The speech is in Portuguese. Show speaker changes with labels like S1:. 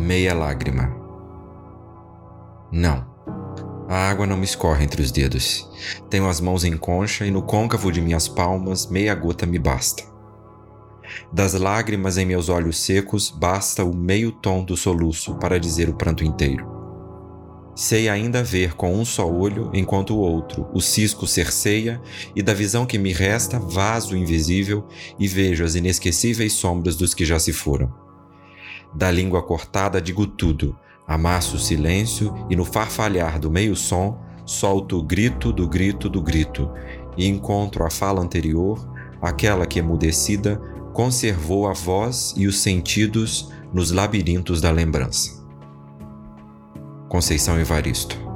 S1: meia lágrima. Não. A água não me escorre entre os dedos. Tenho as mãos em concha e no côncavo de minhas palmas meia gota me basta. Das lágrimas em meus olhos secos basta o meio tom do soluço para dizer o pranto inteiro. Sei ainda ver com um só olho, enquanto o outro o cisco cerceia, e da visão que me resta vaso invisível e vejo as inesquecíveis sombras dos que já se foram. Da língua cortada digo tudo, amasso o silêncio e no farfalhar do meio som solto o grito do grito do grito e encontro a fala anterior, aquela que emudecida conservou a voz e os sentidos nos labirintos da lembrança. Conceição Evaristo.